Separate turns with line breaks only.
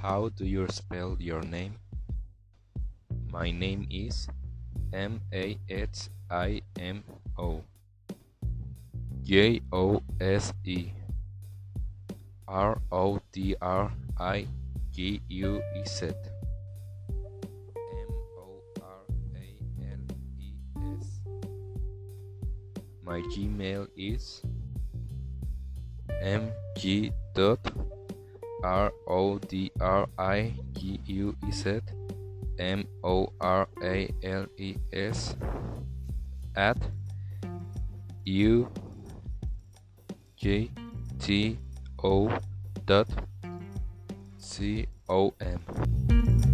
How do you spell your name? My name is M A H I M O. J O S E. R O D R I G U E Z. M O R A L E S. My Gmail is mg dot R O D R I G U E Z M O R A L E S at U J T O dot C O M